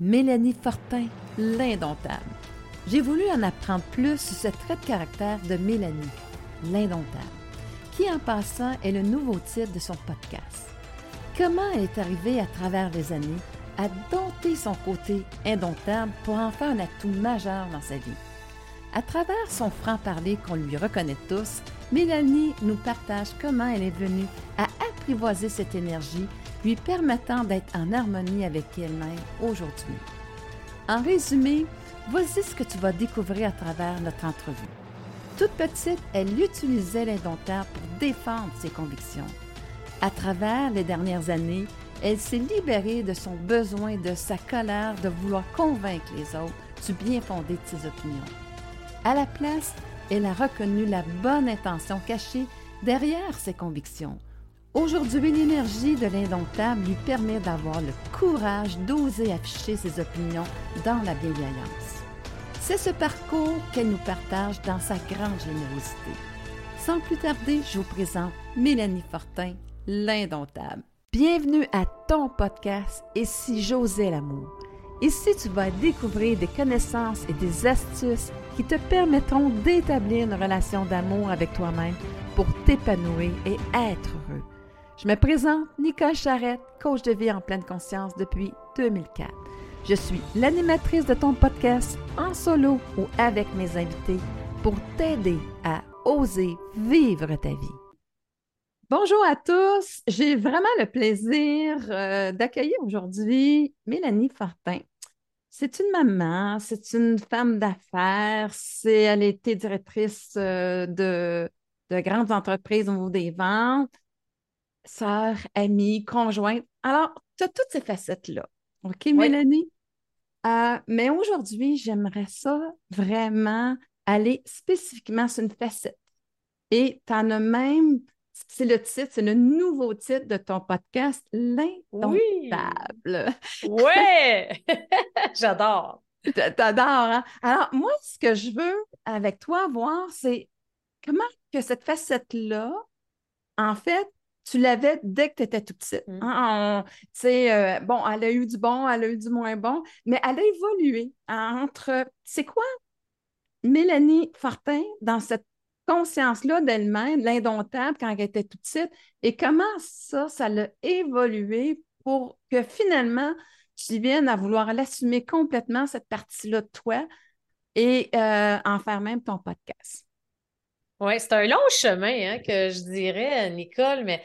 Mélanie Fortin, l'indomptable. J'ai voulu en apprendre plus sur ce trait de caractère de Mélanie, l'indomptable, qui en passant est le nouveau titre de son podcast. Comment elle est arrivée à travers les années à dompter son côté indomptable pour en faire un atout majeur dans sa vie? À travers son franc-parler qu'on lui reconnaît tous, Mélanie nous partage comment elle est venue à apprivoiser cette énergie, lui permettant d'être en harmonie avec elle-même aujourd'hui. En résumé, voici ce que tu vas découvrir à travers notre entrevue. Toute petite, elle utilisait l'indomptable pour défendre ses convictions. À travers les dernières années, elle s'est libérée de son besoin, de sa colère de vouloir convaincre les autres du bien fondé de ses opinions. À la place, elle a reconnu la bonne intention cachée derrière ses convictions. Aujourd'hui, l'énergie de l'indomptable lui permet d'avoir le courage d'oser afficher ses opinions dans la bienveillance. C'est ce parcours qu'elle nous partage dans sa grande générosité. Sans plus tarder, je vous présente Mélanie Fortin, l'indomptable. Bienvenue à ton podcast Et si j'osais l'amour? Ici, tu vas découvrir des connaissances et des astuces qui te permettront d'établir une relation d'amour avec toi-même pour t'épanouir et être heureux? Je me présente Nicole Charrette, coach de vie en pleine conscience depuis 2004. Je suis l'animatrice de ton podcast en solo ou avec mes invités pour t'aider à oser vivre ta vie. Bonjour à tous. J'ai vraiment le plaisir euh, d'accueillir aujourd'hui Mélanie Fortin. C'est une maman, c'est une femme d'affaires, c'est, elle été directrice euh, de, de grandes entreprises au niveau des ventes, sœur, amie, conjointe. Alors, tu as toutes ces facettes-là. OK, Mélanie? Euh, mais aujourd'hui, j'aimerais ça vraiment aller spécifiquement sur une facette. Et tu en as même c'est le titre, c'est le nouveau titre de ton podcast, L'indomptable. Oui! Ouais! J'adore. T'adores, hein? Alors, moi, ce que je veux avec toi voir, c'est comment que cette facette-là, en fait, tu l'avais dès que tu étais tout petite. Mm. Hein? Euh, bon, elle a eu du bon, elle a eu du moins bon, mais elle a évolué entre, c'est quoi, Mélanie Fortin, dans cette conscience-là d'elle-même, l'indomptable quand elle était toute petite, et comment ça, ça l'a évolué pour que finalement, tu viennes à vouloir l'assumer complètement, cette partie-là de toi, et euh, en faire même ton podcast? Oui, c'est un long chemin hein, que je dirais, Nicole, mais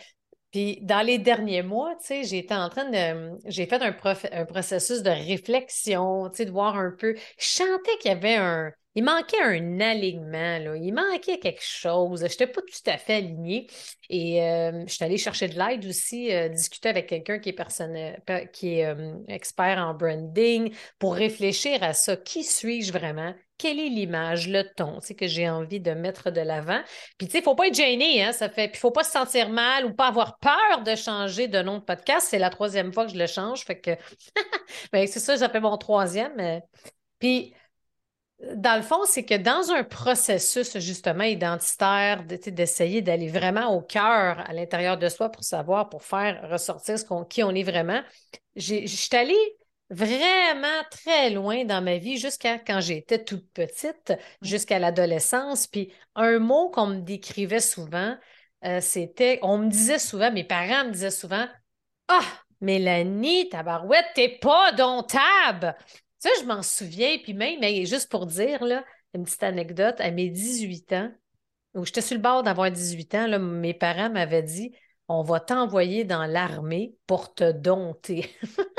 puis dans les derniers mois, tu sais, j'étais en train de. J'ai fait un, un, processus de réflexion, tu sais, de voir un peu. Je sentais qu'il y avait un il manquait un alignement, là. il manquait quelque chose. Je n'étais pas tout à fait alignée. Et euh, je suis allée chercher de l'aide aussi, euh, discuter avec quelqu'un qui est, qui est euh, expert en branding pour réfléchir à ça. Qui suis-je vraiment? Quelle est l'image, le ton que j'ai envie de mettre de l'avant? Puis, tu sais, il ne faut pas être gêné, hein, ça fait. Puis, il ne faut pas se sentir mal ou pas avoir peur de changer de nom de podcast. C'est la troisième fois que je le change. Fait que, ben, c'est ça, fait mon troisième. Puis, dans le fond, c'est que dans un processus justement identitaire, d'essayer d'aller vraiment au cœur à l'intérieur de soi pour savoir, pour faire ressortir ce qui on est vraiment, je suis allée vraiment très loin dans ma vie jusqu'à quand j'étais toute petite, jusqu'à l'adolescence. Puis un mot qu'on me décrivait souvent, euh, c'était, on me disait souvent, mes parents me disaient souvent, ah, Mélanie, tabarouette, t'es pas domptable. Ça, je m'en souviens, puis même, mais juste pour dire, là, une petite anecdote, à mes 18 ans, où j'étais sur le bord d'avoir 18 ans, là, mes parents m'avaient dit on va t'envoyer dans l'armée pour te dompter.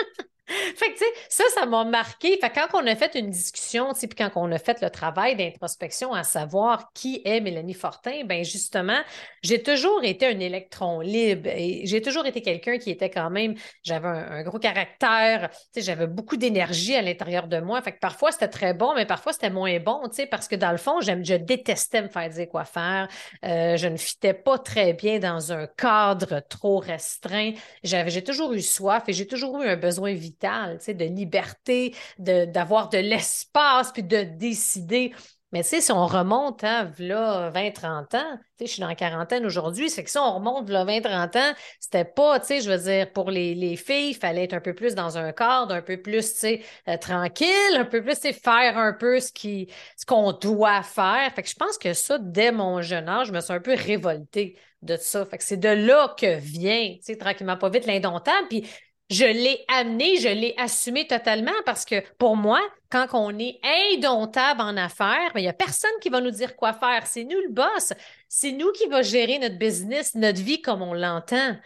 fait que, tu sais, ça, ça m'a marqué. Fait quand on a fait une discussion, tu sais, puis quand on a fait le travail d'introspection à savoir qui est Mélanie Fortin, ben justement, j'ai toujours été un électron libre j'ai toujours été quelqu'un qui était quand même, j'avais un, gros caractère, tu sais, j'avais beaucoup d'énergie à l'intérieur de moi. Fait que parfois, c'était très bon, mais parfois, c'était moins bon, tu sais, parce que dans le fond, j'aime, je détestais me faire dire quoi faire. Euh, je ne fitais pas très bien dans un cadre trop restreint. J'avais, j'ai toujours eu soif et j'ai toujours eu un besoin vital, de liberté, d'avoir de, l'espace, puis de décider. Mais si on remonte là, 20-30 ans, tu sais, je suis dans la quarantaine aujourd'hui, c'est que si on remonte là, 20-30 ans, c'était pas, tu sais, je veux dire, pour les, les filles, il fallait être un peu plus dans un cadre, un peu plus, tu sais, euh, tranquille, un peu plus, faire un peu ce qui ce qu'on doit faire. Fait que je pense que ça, dès mon jeune âge, je me suis un peu révoltée de ça. Fait que c'est de là que vient, tu sais, tranquillement pas vite, l'indomptable. Puis je l'ai amené, je l'ai assumé totalement parce que pour moi, quand on est indomptable en affaires, ben, il n'y a personne qui va nous dire quoi faire. C'est nous le boss. C'est nous qui va gérer notre business, notre vie comme on l'entend.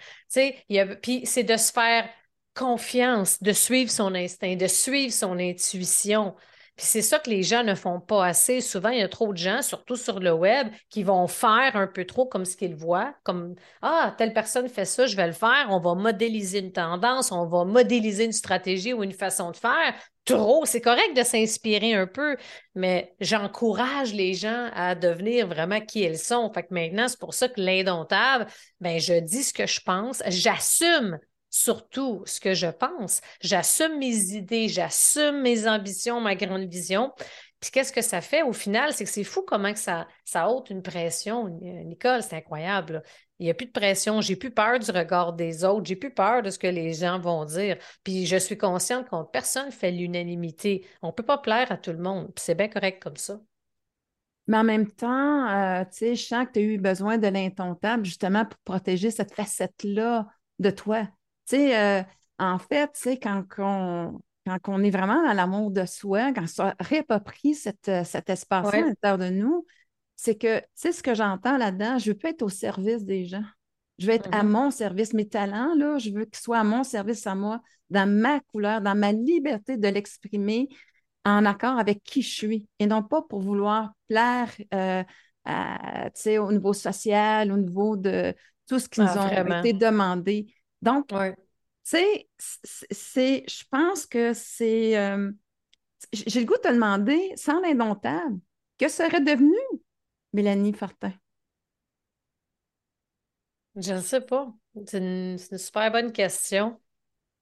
Puis c'est de se faire confiance, de suivre son instinct, de suivre son intuition. Puis c'est ça que les gens ne font pas assez. Souvent, il y a trop de gens, surtout sur le web, qui vont faire un peu trop comme ce qu'ils voient, comme Ah, telle personne fait ça, je vais le faire. On va modéliser une tendance, on va modéliser une stratégie ou une façon de faire. Trop, c'est correct de s'inspirer un peu, mais j'encourage les gens à devenir vraiment qui elles sont. Fait que maintenant, c'est pour ça que l'indomptable, ben, je dis ce que je pense, j'assume surtout ce que je pense. J'assume mes idées, j'assume mes ambitions, ma grande vision. Puis qu'est-ce que ça fait au final? C'est que c'est fou comment ça, ça ôte une pression. Nicole, c'est incroyable. Il n'y a plus de pression. J'ai plus peur du regard des autres. J'ai plus peur de ce que les gens vont dire. Puis je suis consciente que personne fait l'unanimité. On ne peut pas plaire à tout le monde. C'est bien correct comme ça. Mais en même temps, euh, tu sais, je sens que tu as eu besoin de l'intontable justement pour protéger cette facette-là de toi. Tu sais, euh, en fait, tu sais, quand on, quand on est vraiment dans l'amour de soi, quand on réapproprie cet espace-là à l'intérieur de nous, c'est que, tu sais, ce que j'entends là-dedans, je veux pas être au service des gens. Je veux être à mm-hmm. mon service. Mes talents, là, je veux qu'ils soient à mon service à moi, dans ma couleur, dans ma liberté de l'exprimer en accord avec qui je suis et non pas pour vouloir plaire euh, au niveau social, au niveau de tout ce qui nous ont été demandé. Donc, tu sais, c'est, je pense que c'est. Euh, j'ai le goût de te demander, sans l'indomptable, que serait devenue Mélanie Fortin? Je ne sais pas. C'est une, super bonne question.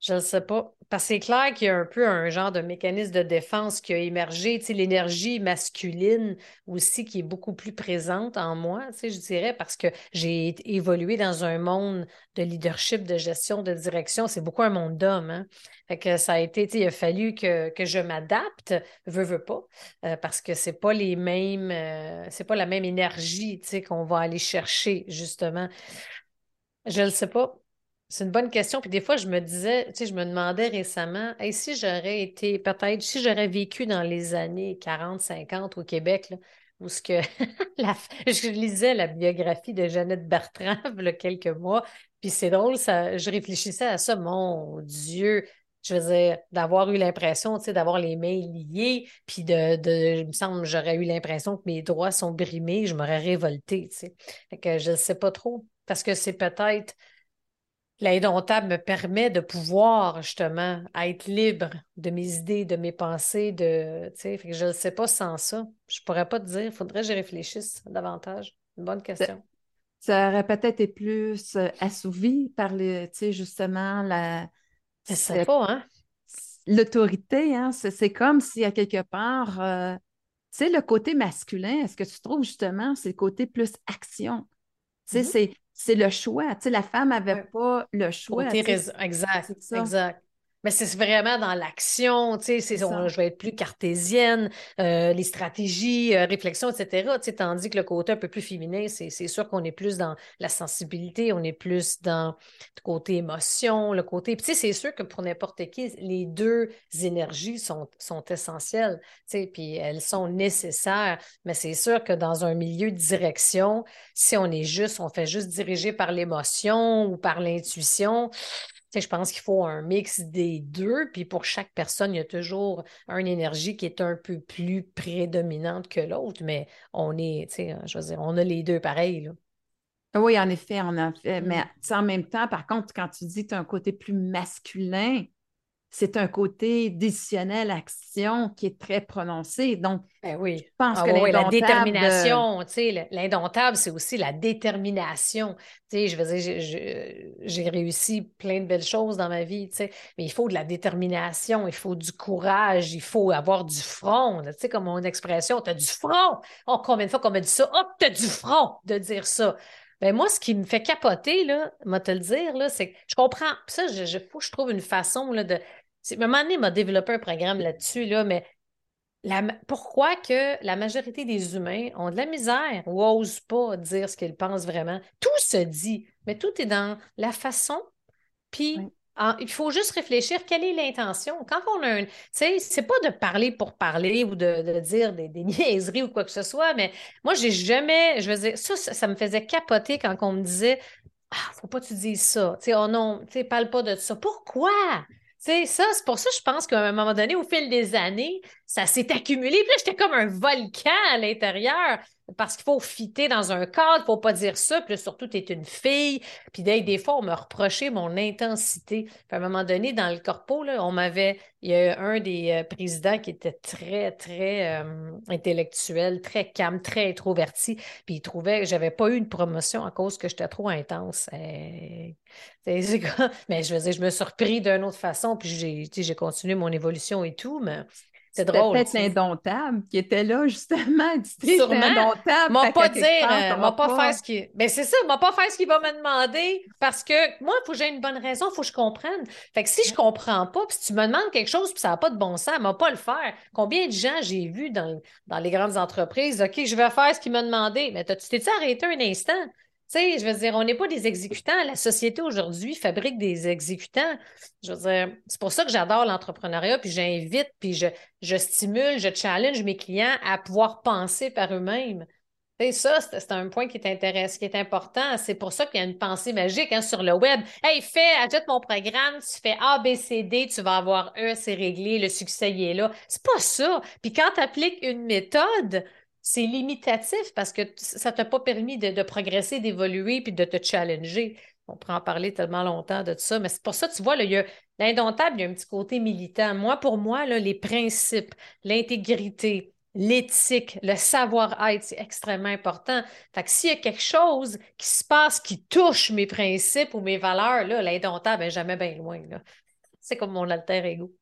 Je ne sais pas. Parce que c'est clair qu'il y a un peu un genre de mécanisme de défense qui a émergé, tu sais, l'énergie masculine aussi qui est beaucoup plus présente en moi, tu sais, je dirais, parce que j'ai évolué dans un monde de leadership, de gestion, de direction. C'est beaucoup un monde d'hommes. Hein? Ça a été, tu sais, il a fallu que, que je m'adapte, veux, veux pas, euh, parce que c'est pas les mêmes, euh, c'est pas la même énergie, tu sais, qu'on va aller chercher, justement. Je ne sais pas. C'est une bonne question. Puis des fois, je me disais, tu sais, je me demandais récemment, et si j'aurais été, peut-être, si j'aurais vécu dans les années 40, 50 au Québec, là, où ce que je lisais la biographie de Jeannette Bertrand il quelques mois, puis c'est drôle, ça, je réfléchissais à ça, mon Dieu, je veux dire, d'avoir eu l'impression, tu sais, d'avoir les mains liées, puis de, de, il me semble, j'aurais eu l'impression que mes droits sont brimés, je m'aurais révoltée, tu sais. Fait que je ne sais pas trop, parce que c'est peut-être L'indomptable me permet de pouvoir justement être libre de mes idées, de mes pensées, de, fait que je ne sais pas sans ça. Je ne pourrais pas te dire, il faudrait que j'y réfléchisse davantage. Une bonne question. Ça, aurait peut-être été plus euh, assouvi par le, justement la. C'est pas, hein? L'autorité, hein? C'est comme si à quelque part, euh, tu sais, le côté masculin, est-ce que tu trouves justement, c'est le côté plus action? Tu sais, mm-hmm. c'est c'est le choix. Tu sais, la femme n'avait pas le choix. Exact, exact. Mais c'est vraiment dans l'action, tu sais, je vais être plus cartésienne, euh, les stratégies, euh, réflexion, etc. Tu sais, tandis que le côté un peu plus féminin, c'est sûr qu'on est plus dans la sensibilité, on est plus dans le côté émotion, le côté. Puis, tu sais, c'est sûr que pour n'importe qui, les deux énergies sont, sont essentielles, tu sais, puis elles sont nécessaires. Mais c'est sûr que dans un milieu de direction, si on est juste, on fait juste diriger par l'émotion ou par l'intuition, je pense qu'il faut un mix des deux. Puis pour chaque personne, il y a toujours une énergie qui est un peu plus prédominante que l'autre, mais on est, je veux dire, on a les deux pareils. Oui, en effet, on a fait. Mais mm. en même temps, par contre, quand tu dis que tu as un côté plus masculin, c'est un côté décisionnel, action qui est très prononcé. Donc, ben oui. je pense ah que la détermination, tu sais, l'indomptable, c'est aussi la détermination. Tu sais, je veux dire, j'ai réussi plein de belles choses dans ma vie, tu sais, mais il faut de la détermination, il faut du courage, il faut avoir du front. Tu sais, comme mon expression, tu as du front. Oh, combien de fois qu'on m'a dit ça? Oh, tu as du front de dire ça. Ben moi, ce qui me fait capoter, là, moi te le dire, là, c'est que je comprends. Ça, je, faut que je trouve une façon là, de. À un moment donné, m'a développé un programme là-dessus, là, mais pourquoi que la majorité des humains ont de la misère ou n'osent pas dire ce qu'ils pensent vraiment? Tout se dit, mais tout est dans la façon, puis il faut juste réfléchir quelle est l'intention. Quand on a un. Tu sais, c'est pas de parler pour parler ou de, dire des, niaiseries ou quoi que ce soit, mais moi, j'ai jamais. Je veux dire, ça, ça, me faisait capoter quand on me disait Ah, faut pas que tu dises ça. Tu sais, oh non, tu sais, parle pas de ça. Pourquoi? Sais, ça, c'est pour ça que je pense qu'à un moment donné, au fil des années, ça s'est accumulé. Puis là, j'étais comme un volcan à l'intérieur parce qu'il faut fitter dans un cadre, il ne faut pas dire ça, puis surtout, tu es une fille. Puis des fois, on me reprochait mon intensité. Puis à un moment donné, dans le corpo, là, on m'avait, il y a un des euh, présidents qui était très, très euh, intellectuel, très calme, très introverti, puis il trouvait que j'avais pas eu une promotion à cause que j'étais trop intense. mais je veux je me suis repris d'une autre façon, puis j'ai continué mon évolution et tout, mais c'est drôle. peut-être l'indomptable qui était là, justement. Sûrement. indomptable. M'a pas dire, euh, m'a pas, faire ce qu'il. Mais ben, c'est ça, m'a pas faire ce qu'il va me demander parce que moi, il faut que j'ai une bonne raison, il faut que je comprenne. Fait que si je comprends pas, puis si tu me demandes quelque chose, puis ça n'a pas de bon sens, m'a pas le faire. Combien de gens j'ai vu dans, dans les grandes entreprises, OK, je vais faire ce qu'il m'a demandé. Mais tu t'es-tu arrêté un instant? Tu sais, je veux dire, on n'est pas des exécutants. La société aujourd'hui fabrique des exécutants. Je veux dire, c'est pour ça que j'adore l'entrepreneuriat, puis j'invite, puis je, je stimule, je challenge mes clients à pouvoir penser par eux-mêmes. Sais, ça, c'est un point qui est intéressant, qui est important. C'est pour ça qu'il y a une pensée magique hein, sur le web. Hey, fais, ajoute mon programme, tu fais A, B, C, D, tu vas avoir E, c'est réglé, le succès y est là. C'est pas ça. Puis quand tu appliques une méthode, c'est limitatif parce que ça ne t'a pas permis de, progresser, d'évoluer puis de te challenger. On pourrait en parler tellement longtemps de ça, mais c'est pour ça, tu vois, l'indomptable, il y a un petit côté militant. Moi, pour moi, là, les principes, l'intégrité, l'éthique, le savoir-être, c'est extrêmement important. Fait que s'il y a quelque chose qui se passe qui touche mes principes ou mes valeurs, l'indomptable n'est jamais bien loin. C'est comme mon alter ego.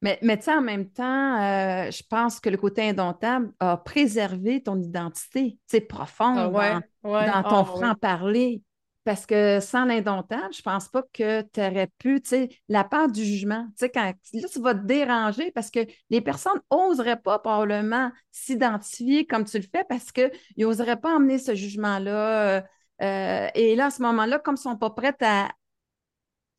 Mais, mais tu sais, en même temps, euh, je pense que le côté indomptable a préservé ton identité, profonde ah dans, ton ah franc-parler. Parce que sans l'indomptable, je pense pas que tu aurais pu, tu sais, la part du jugement, tu sais, quand là, tu vas te déranger parce que les personnes n'oseraient pas probablement s'identifier comme tu le fais parce qu'ils n'oseraient pas emmener ce jugement-là. Euh, euh, et là, à ce moment-là, comme ils ne sont pas prêts à,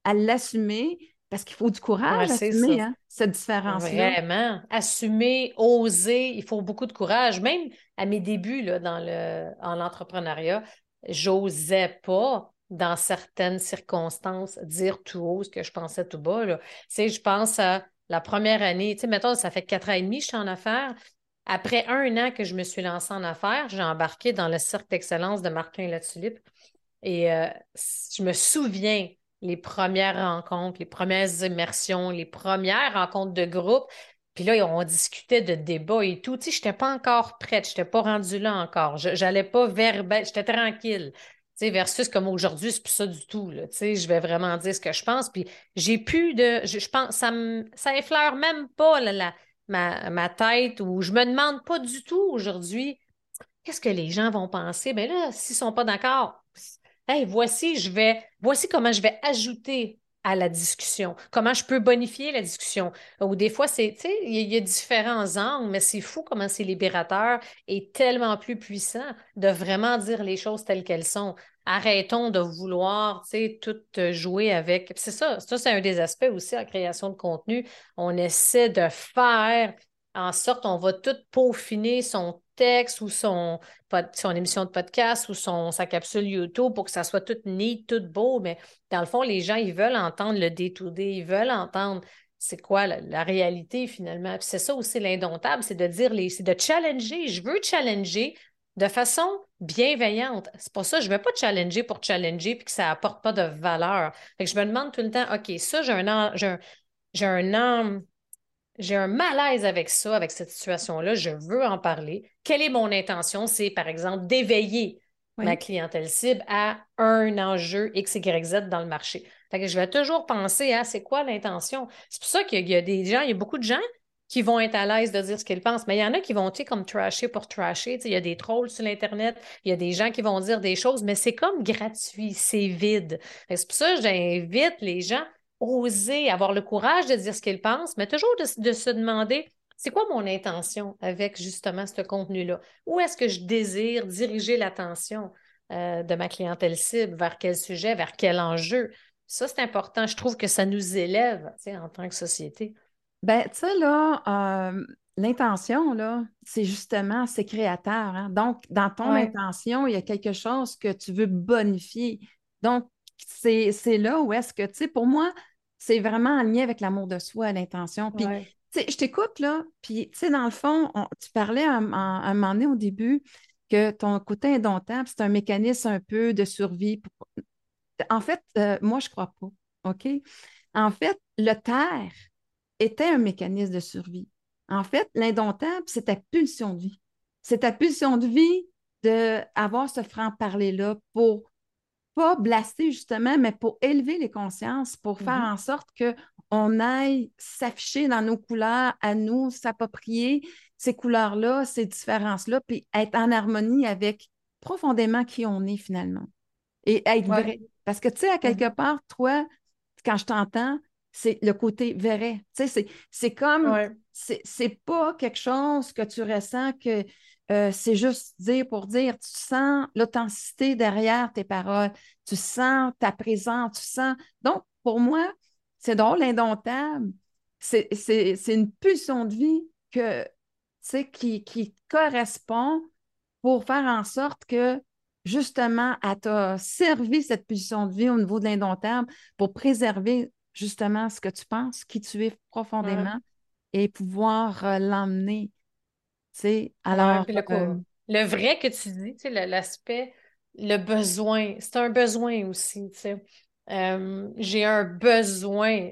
à l'assumer, parce qu'il faut du courage à assumer hein, cette différence-là. Vraiment. Assumer, oser, il faut beaucoup de courage. Même à mes débuts là, dans le, en l'entrepreneuriat, j'osais pas, dans certaines circonstances, dire tout haut ce que je pensais tout bas. Là. Tu sais, je pense à la première année, tu sais, mettons, ça fait quatre ans et demi que je suis en affaires. Après un an que je me suis lancée en affaires, j'ai embarqué dans le cercle d'excellence de Martin Latulippe. Et euh, je me souviens les premières rencontres, les premières immersions, les premières rencontres de groupe. Puis là, on discutait de débats et tout. Tu sais, je n'étais pas encore prête, je n'étais pas rendue là encore. Je n'allais pas verbal, j'étais tranquille. Tu sais, versus comme aujourd'hui, c'est plus ça du tout. Là. Tu sais, je vais vraiment dire ce que je pense. Puis j'ai plus de. Je, pense, ça ça effleure même pas ma, ma, tête ou je me demande pas du tout aujourd'hui qu'est-ce que les gens vont penser? Mais ben là, s'ils sont pas d'accord, hey, voici, je vais, voici comment je vais ajouter à la discussion, comment je peux bonifier la discussion. Ou des fois, c'est, il y, a différents angles, mais c'est fou comment c'est libérateur et tellement plus puissant de vraiment dire les choses telles qu'elles sont. Arrêtons de vouloir, tout jouer avec. C'est ça, ça, c'est un des aspects aussi en création de contenu. On essaie de faire en sorte, on va tout peaufiner son ou son, émission de podcast ou son, sa capsule YouTube pour que ça soit tout neat, tout beau. Mais dans le fond, les gens, ils veulent entendre le day-to-day, ils veulent entendre c'est quoi la, réalité finalement. c'est ça aussi l'indomptable, c'est de dire, les, c'est de challenger. Je veux challenger de façon bienveillante. C'est pour ça je ne vais pas challenger pour challenger puis que ça n'apporte pas de valeur. Que je me demande tout le temps, OK, ça, j'ai un, j'ai un j'ai un malaise avec ça, avec cette situation-là, je veux en parler. Quelle est mon intention? C'est, par exemple, d'éveiller ma clientèle cible à un enjeu X, Y, Z dans le marché. Fait que je vais toujours penser à c'est quoi l'intention. C'est pour ça qu'il y a des gens, il y a beaucoup de gens qui vont être à l'aise de dire ce qu'ils pensent. Mais il y en a qui vont, tu sais, comme trasher pour trasher. il y a des trolls sur l'Internet, il y a des gens qui vont dire des choses, mais c'est comme gratuit, c'est vide. C'est pour ça que j'invite les gens oser avoir le courage de dire ce qu'ils pensent, mais toujours de, se demander c'est quoi mon intention avec justement ce contenu-là? Où est-ce que je désire diriger l'attention euh, de ma clientèle cible? Vers quel sujet? Vers quel enjeu? Ça, c'est important. Je trouve que ça nous élève en tant que société. Ben, tu sais, là, euh, l'intention, là, c'est justement, c'est créateur. Hein. Donc, dans ton intention, il y a quelque chose que tu veux bonifier. Donc, c'est là où est-ce que, tu sais, pour moi, c'est vraiment en lien avec l'amour de soi, l'intention. Puis, je t'écoute, là, puis, tu sais, dans le fond, tu parlais à, un moment donné au début que ton côté indomptable, c'est un mécanisme un peu de survie. En fait, euh, moi, je ne crois pas. OK? En fait, le terre, était un mécanisme de survie. En fait, l'indomptable, c'est ta pulsion de vie. C'est ta pulsion de vie d'avoir ce franc-parler-là pour pas blaster justement, mais pour élever les consciences, pour faire mm-hmm. en sorte qu'on aille s'afficher dans nos couleurs, à nous, s'approprier ces couleurs-là, ces différences-là, puis être en harmonie avec profondément qui on est finalement. Et être vrai. Parce que, tu sais, à quelque mm-hmm. part, toi, quand je t'entends, c'est le côté vrai. Tu sais, c'est comme, c'est pas quelque chose que tu ressens que euh, c'est juste dire pour dire. Tu sens l'authenticité derrière tes paroles, tu sens ta présence, tu sens. Donc, pour moi, c'est drôle, indomptable. C'est une pulsion de vie que, qui, qui correspond pour faire en sorte que justement, elle t'a servi cette pulsion de vie au niveau de l'indomptable pour préserver justement ce que tu penses, qui tu es profondément et pouvoir euh, l'emmener. Alors, euh, le, vrai que tu dis, l'aspect, le besoin, c'est un besoin aussi. Euh, j'ai un besoin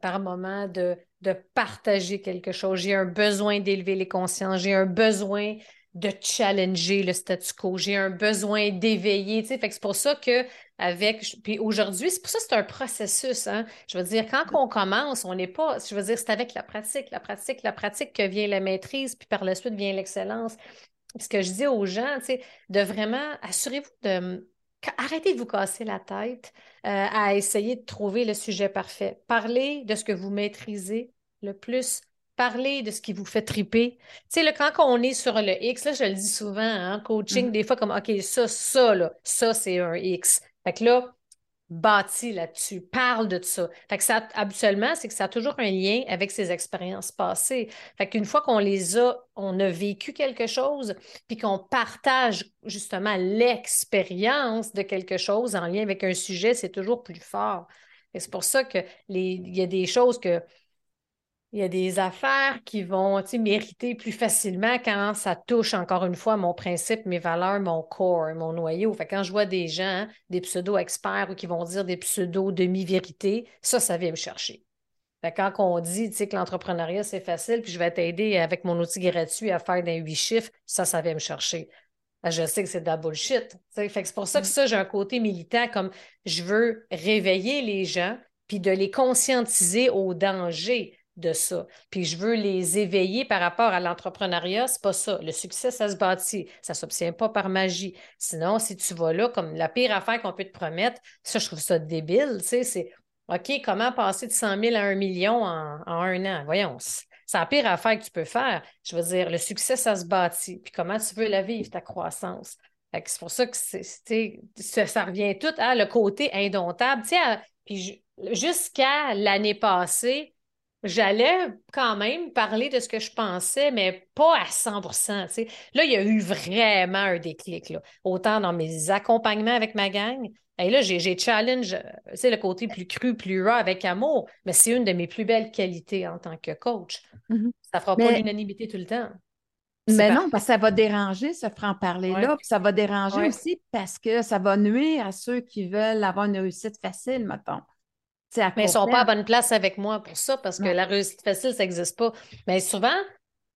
par moment de, de partager quelque chose. J'ai un besoin d'élever les consciences. J'ai un besoin de challenger le statu quo. J'ai un besoin d'éveiller. c'est pour ça que avec. Puis aujourd'hui, c'est pour ça que c'est un processus. Hein? Je veux dire, quand on commence, on n'est pas. Je veux dire, c'est avec la pratique, la pratique, la pratique que vient la maîtrise, puis par la suite vient l'excellence. Ce que je dis aux gens, de vraiment, assurez-vous de. Arrêtez de vous casser la tête euh, à essayer de trouver le sujet parfait. Parlez de ce que vous maîtrisez le plus parler de ce qui vous fait triper. Tu sais, quand on est sur le X, là, je le dis souvent, hein, coaching, mm-hmm. des fois, comme, OK, ça, ça, là, ça, c'est un X. Fait que là, bâti là-dessus, parle de ça. Fait que ça, habituellement, c'est que ça a toujours un lien avec ses expériences passées. Fait qu'une fois qu'on les a, on a vécu quelque chose, puis qu'on partage justement l'expérience de quelque chose en lien avec un sujet, c'est toujours plus fort. Et c'est pour ça qu'il y a des choses que il y a des affaires qui vont mériter plus facilement quand ça touche encore une fois mon principe, mes valeurs, mon corps, mon noyau. Fait quand je vois des gens, des pseudo-experts ou qui vont dire des pseudo-demi-vérités, ça, ça vient me chercher. Fait quand on dit que l'entrepreneuriat, c'est facile, puis je vais t'aider avec mon outil gratuit à faire des huit chiffres, ça, ça vient me chercher. Ben, je sais que c'est de la bullshit. Fait que c'est pour ça que mm. ça, j'ai un côté militant comme je veux réveiller les gens puis de les conscientiser au danger de ça. Puis je veux les éveiller par rapport à l'entrepreneuriat, c'est pas ça. Le succès, ça se bâtit. Ça s'obtient pas par magie. Sinon, si tu vas là, comme la pire affaire qu'on peut te promettre, ça, je trouve ça débile, tu sais, c'est OK, comment passer de 100 000 à 1 million en, un an? Voyons, c'est la pire affaire que tu peux faire. Je veux dire, le succès, ça se bâtit. Puis comment tu veux la vivre, ta croissance? C'est pour ça que ça, revient tout à le côté indomptable. puis jusqu'à l'année passée, j'allais quand même parler de ce que je pensais, mais pas à 100% Là, il y a eu vraiment un déclic, là. autant dans mes accompagnements avec ma gang. Et là, j'ai challenge, c'est le côté plus cru, plus raw avec amour, mais c'est une de mes plus belles qualités en tant que coach. Mm-hmm. Ça ne fera pas l'unanimité tout le temps. Mais non, parce que ça va déranger ce franc-parler-là. Ça va déranger aussi parce que ça va nuire à ceux qui veulent avoir une réussite facile, mettons. Mais ils ne sont pas à bonne place avec moi pour ça parce que la réussite facile, ça n'existe pas. Mais souvent,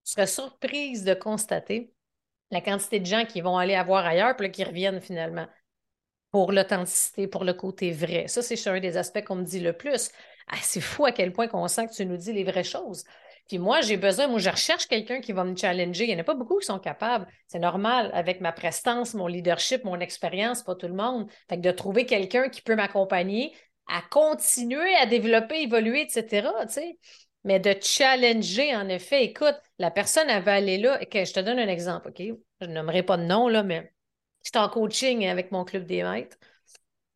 je serais surprise de constater la quantité de gens qui vont aller avoir ailleurs puis qui reviennent finalement pour l'authenticité, pour le côté vrai. Ça, c'est un des aspects qu'on me dit le plus. Ah, c'est fou à quel point qu'on sent que tu nous dis les vraies choses. Puis moi, j'ai besoin, moi, je recherche quelqu'un qui va me challenger. Il n'y en a pas beaucoup qui sont capables. C'est normal avec ma prestance, mon leadership, mon expérience, pas tout le monde. Fait que de trouver quelqu'un qui peut m'accompagner à continuer à développer, évoluer, etc. Mais de challenger, en effet, écoute, la personne, va aller là. je te donne un exemple, OK? Je nommerai pas de nom, là, mais j'étais en coaching avec mon club des maîtres.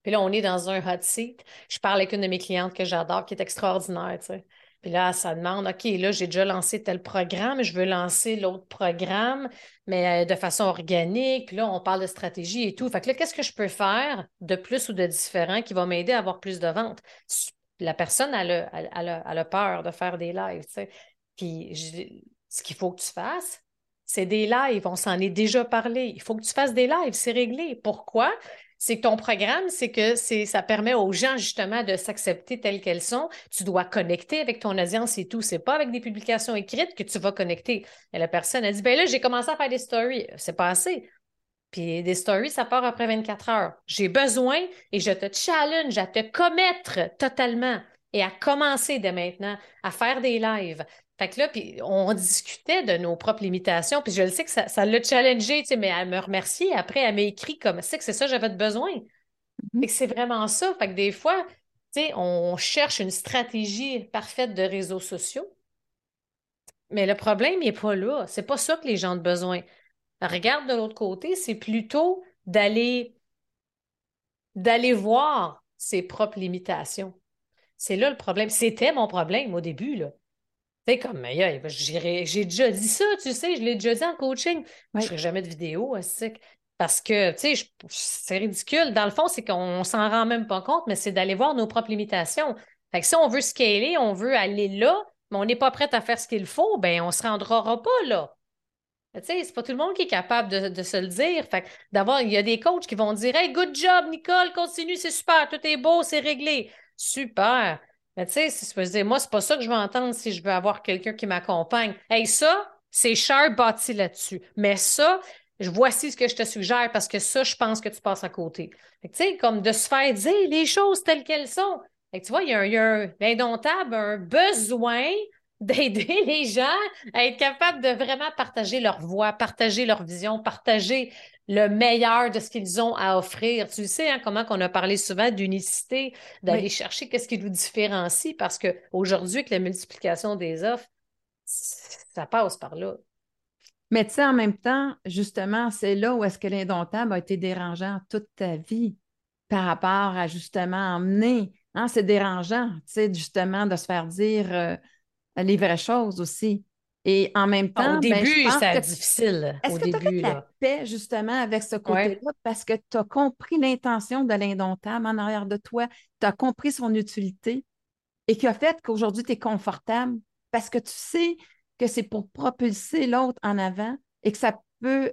Puis là, on est dans un hot seat. Je parle avec une de mes clientes que j'adore, qui est extraordinaire, tu sais. Puis là, ça demande, OK, là, j'ai déjà lancé tel programme, je veux lancer l'autre programme, mais euh, de façon organique. Puis là, on parle de stratégie et tout. Fait que là, qu'est-ce que je peux faire de plus ou de différent qui va m'aider à avoir plus de ventes? La personne, elle a, peur de faire des lives, tu sais. Puis ce qu'il faut que tu fasses, c'est des lives. On s'en est déjà parlé. Il faut que tu fasses des lives, c'est réglé. Pourquoi? c'est que ton programme, c'est que ça permet aux gens justement de s'accepter telles qu'elles sont. Tu dois connecter avec ton audience et tout. C'est pas avec des publications écrites que tu vas connecter. Et la personne a dit, ben là, j'ai commencé à faire des stories. C'est pas assez. Puis des stories, ça part après 24 heures. J'ai besoin et je te challenge à te commettre totalement et à commencer dès maintenant à faire des lives, fait que là, puis on discutait de nos propres limitations, puis je le sais que ça, l'a challengé, tu sais, mais elle me remercie. Après, elle m'a écrit comme c'est que c'est ça, j'avais besoin. Mm-hmm. Fait que c'est vraiment ça. Fait que des fois, tu sais, on cherche une stratégie parfaite de réseaux sociaux, mais le problème n'est pas là. C'est pas ça que les gens ont besoin. Regarde de l'autre côté, c'est plutôt d'aller d'aller voir ses propres limitations. C'est là le problème. C'était mon problème au début, là comme, j'ai déjà dit ça, tu sais, je l'ai déjà dit en coaching. Je ne ferai jamais de vidéo, parce que, tu sais, c'est ridicule. Dans le fond, c'est qu'on s'en rend même pas compte, mais c'est d'aller voir nos propres limitations. Fait que si on veut scaler, on veut aller là, mais on n'est pas prêt à faire ce qu'il faut, ben on se rendra pas là. Tu sais, c'est pas tout le monde qui est capable de, se le dire. Fait d'avoir, il y a des coachs qui vont dire Hey, good job, Nicole, continue, c'est super, tout est beau, c'est réglé. Super. Mais tu sais, si tu peux dire, moi, c'est pas ça que je veux entendre si je veux avoir quelqu'un qui m'accompagne. Hey, ça, c'est cher bâti là-dessus. Mais ça, voici ce que je te suggère parce que ça, je pense que tu passes à côté. Tu sais, comme de se faire dire les choses telles qu'elles sont. tu vois, il y a un, un indomptable, un besoin d'aider les gens à être capables de vraiment partager leur voix, partager leur vision, partager le meilleur de ce qu'ils ont à offrir. Tu sais hein, comment qu'on a parlé souvent d'unicité, d'aller chercher qu'est-ce qui nous différencie parce qu'aujourd'hui, avec la multiplication des offres, ça passe par là. Mais tu sais, en même temps, justement, c'est là où est-ce que l'indomptable a été dérangeant toute ta vie par rapport à justement emmener. Hein, c'est dérangeant, tu sais, justement, de se faire dire euh, les vraies choses aussi. Et en même ah, temps, au ben, début, c'est difficile. Est-ce que tu as fait la paix justement avec ce côté-là? Parce que tu as compris l'intention de l'indomptable en arrière de toi, tu as compris son utilité et qui a fait qu'aujourd'hui tu es confortable parce que tu sais que c'est pour propulser l'autre en avant et que ça peut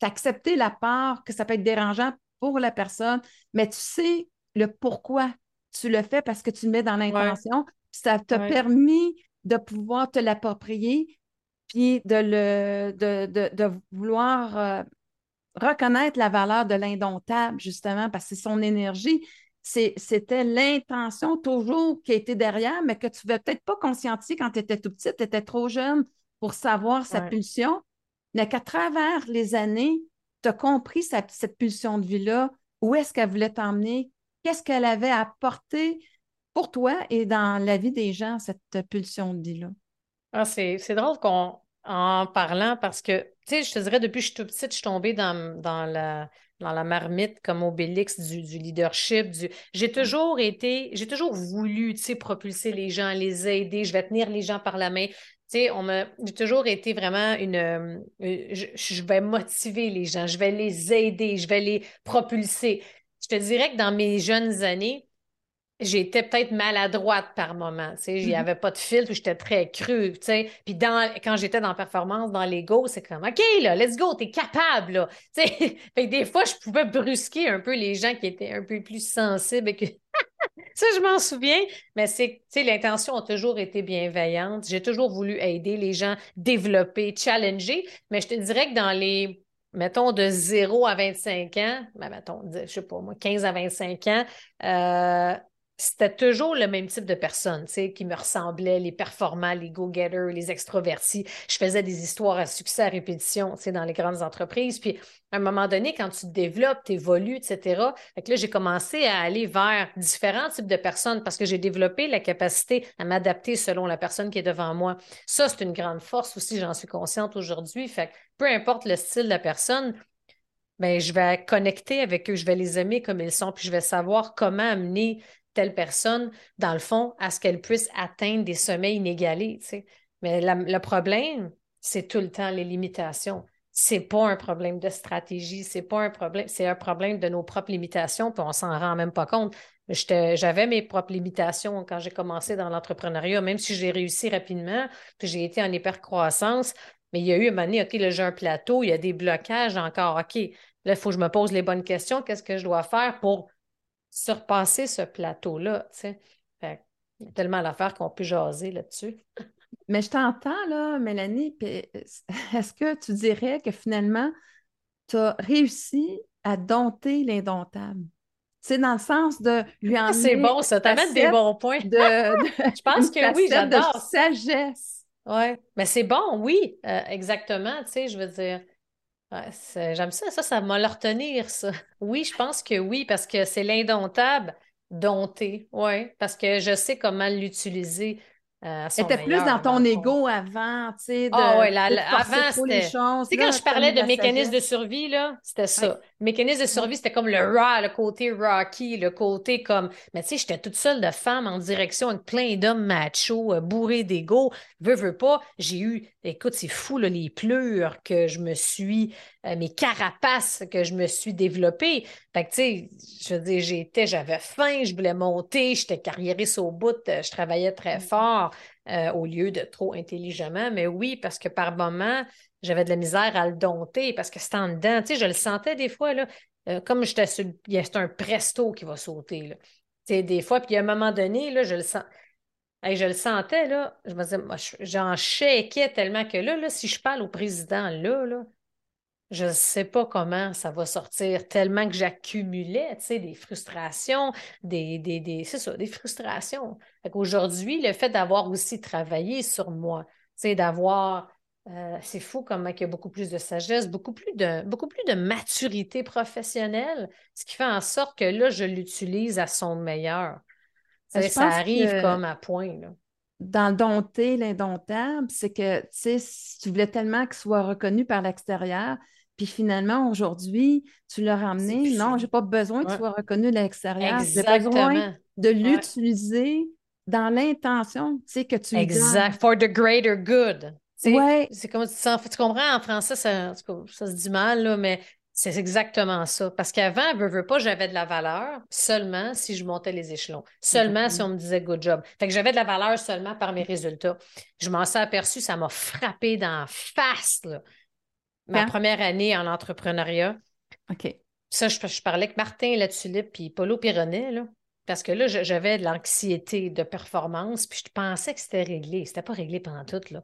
t'accepter la part, que ça peut être dérangeant pour la personne, mais tu sais le pourquoi tu le fais parce que tu le mets dans l'intention. Ça t'a permis de pouvoir te l'approprier, puis de, le, de, vouloir euh, reconnaître la valeur de l'indomptable, justement, parce que c'est son énergie. C'était l'intention toujours qui était derrière, mais que tu ne veux peut-être pas conscientiser quand tu étais tout petit, tu étais trop jeune pour savoir sa pulsion, mais qu'à travers les années, tu as compris cette pulsion de vie-là, où est-ce qu'elle voulait t'emmener, qu'est-ce qu'elle avait apporté pour toi et dans la vie des gens, cette pulsion de vie-là? Ah, c'est, drôle qu'on, en parlant parce que, tu sais, je te dirais, depuis que je suis toute petite, je suis tombée dans, dans, la, dans la marmite comme Obélix du, du leadership. Du... J'ai toujours été, j'ai toujours voulu, tu sais, propulser les gens, les aider. Je vais tenir les gens par la main. Tu sais, on j'ai toujours été vraiment une. Euh, je, je, vais motiver les gens, je vais les aider, je vais les propulser. Je te dirais que dans mes jeunes années, j'étais peut-être maladroite par moment. Tu sais, il n'y mm-hmm. avait pas de filtre, j'étais très crue. Tu sais. Puis dans, quand j'étais dans performance, dans l'ego, c'est comme OK, là, let's go, t'es capable. Là. Tu sais. Fait des fois, je pouvais brusquer un peu les gens qui étaient un peu plus sensibles et que ça, je m'en souviens, mais c'est, tu sais, l'intention a toujours été bienveillante. J'ai toujours voulu aider les gens, développer, challenger, mais je te dirais que dans les, mettons, de 0 à 25 ans, ben, mettons, je sais pas moi, 15 à 25 ans, euh, c'était toujours le même type de personnes, tu qui me ressemblaient, les performants, les go-getters, les extrovertis. Je faisais des histoires à succès à répétition, dans les grandes entreprises. Puis, à un moment donné, quand tu te développes, tu évolues, etc., fait là, j'ai commencé à aller vers différents types de personnes parce que j'ai développé la capacité à m'adapter selon la personne qui est devant moi. Ça, c'est une grande force aussi, j'en suis consciente aujourd'hui. Fait que peu importe le style de la personne, ben, je vais connecter avec eux, je vais les aimer comme ils sont, puis je vais savoir comment amener telle personne, dans le fond, à ce qu'elle puisse atteindre des sommets inégalés. Mais le problème, c'est tout le temps les limitations. C'est pas un problème de stratégie, c'est pas un problème, c'est un problème de nos propres limitations, puis on s'en rend même pas compte. J'avais mes propres limitations quand j'ai commencé dans l'entrepreneuriat, même si j'ai réussi rapidement, puis j'ai été en hypercroissance, mais il y a eu un moment donné, OK, là, j'ai un plateau, il y a des blocages encore. OK, là, il faut que je me pose les bonnes questions. Qu'est-ce que je dois faire pour surpasser ce plateau-là. Il y a tellement d'affaires qu'on peut jaser là-dessus. Mais je t'entends, là, Mélanie, est-ce que tu dirais que finalement, tu as réussi à dompter l'indomptable? C'est dans le sens de lui ah, C'est bon, ça t'amène des bons points. De, je pense que oui, j'adore. sagesse. Oui, mais c'est bon, oui, euh, exactement. Tu sais, je veux dire, J'aime ça, ça, ça m'a le retenir, ça. Oui, je pense que oui, parce que c'est l'indomptable dompté, oui, parce que je sais comment l'utiliser euh, C'était plus dans ton ego avant, tu sais. Ah oui, avant, c'était. Tu sais, quand je parlais de mécanisme de survie, là, c'était ça. Mécanisme de survie, c'était comme le raw, le côté rocky, le côté comme. Mais tu sais, j'étais toute seule de femme en direction avec plein d'hommes machos, euh, bourrés d'ego. Veux, veux pas. J'ai eu, écoute, c'est fou, là, les pleurs que je me suis, euh, mes carapaces que je me suis développées. Fait que, tu sais, je veux dire, j'étais, j'avais faim, je voulais monter, j'étais carriériste au bout, je travaillais très mm. fort. Euh, au lieu de trop intelligemment. Mais oui, parce que par moments, j'avais de la misère à le dompter parce que c'était en dedans. Je le sentais des fois, euh, comme j'étais sur c'est un presto qui va sauter. Des fois, puis à un moment donné, là, je le sens. je le sentais, là, je me disais, j'en shakeais tellement que là, là, si je parle au président là, là, je ne sais pas comment ça va sortir, tellement que j'accumulais, tu sais, des frustrations, des, des, des c'est ça, des frustrations. Aujourd'hui, le fait d'avoir aussi travaillé sur moi, tu sais, d'avoir, euh, c'est fou comment il y a beaucoup plus de sagesse, beaucoup plus de, beaucoup plus de maturité professionnelle, ce qui fait en sorte que là, je l'utilise à son meilleur. ça arrive comme à point, là dans le dompter, l'indomptable, c'est que, tu voulais tellement qu'il soit reconnu par l'extérieur, puis finalement, aujourd'hui, tu l'as ramené. Non, je n'ai pas besoin qu'il soit reconnu de l'extérieur. J'ai besoin de l'utiliser dans l'intention, que tu Exact. For the greater good. Ouais. C'est comme tu, comprends en français, ça, ça se dit mal, là, mais c'est exactement ça. Parce qu'avant, veux, veux pas, j'avais de la valeur seulement si je montais les échelons, seulement si on me disait good job. Fait que j'avais de la valeur seulement par mes résultats. Je m'en suis aperçu, ça m'a frappé dans face, ma première année en entrepreneuriat. OK. Ça, je, parlais avec Martin Latulippe puis Paulo Pironnet, là. Parce que là, j'avais de l'anxiété de performance, puis je pensais que c'était réglé. C'était pas réglé pendant tout, là.